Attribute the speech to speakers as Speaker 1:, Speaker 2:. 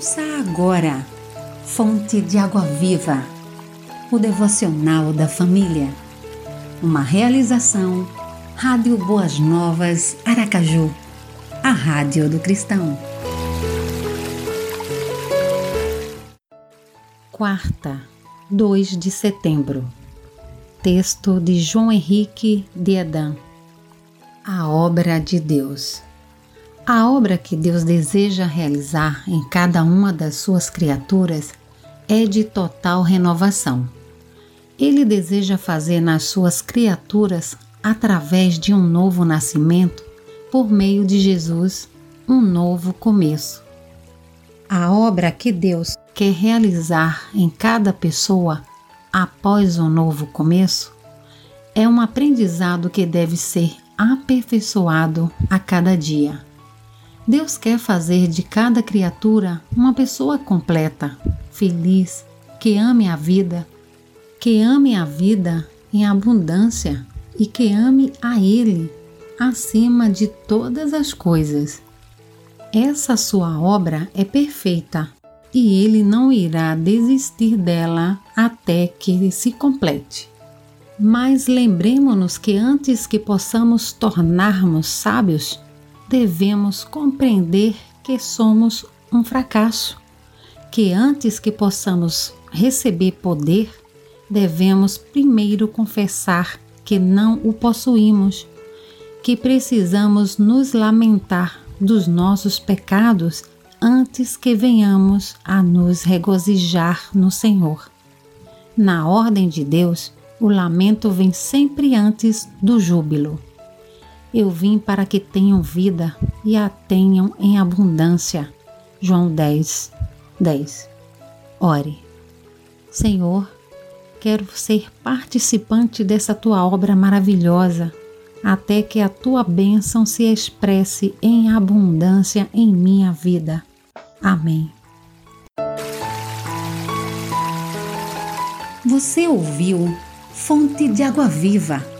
Speaker 1: Ouça agora, Fonte de Água Viva, o devocional da família. Uma realização, Rádio Boas Novas, Aracaju, a Rádio do Cristão. Quarta, 2 de setembro. Texto de João Henrique de Edan. A obra de Deus. A obra que Deus deseja realizar em cada uma das suas criaturas é de total renovação. Ele deseja fazer nas suas criaturas, através de um novo nascimento, por meio de Jesus, um novo começo. A obra que Deus quer realizar em cada pessoa após um novo começo é um aprendizado que deve ser aperfeiçoado a cada dia. Deus quer fazer de cada criatura uma pessoa completa, feliz, que ame a vida, que ame a vida em abundância e que ame a Ele acima de todas as coisas. Essa sua obra é perfeita e Ele não irá desistir dela até que se complete. Mas lembremos-nos que antes que possamos tornarmos sábios, devemos compreender que somos um fracasso, que antes que possamos receber poder, devemos primeiro confessar que não o possuímos, que precisamos nos lamentar dos nossos pecados antes que venhamos a nos regozijar no Senhor. Na ordem de Deus, o lamento vem sempre antes do júbilo. Eu vim para que tenham vida e a tenham em abundância. João 10, 10. Ore. Senhor, quero ser participante dessa tua obra maravilhosa, até que a tua bênção se expresse em abundância em minha vida. Amém. Você ouviu Fonte de Água Viva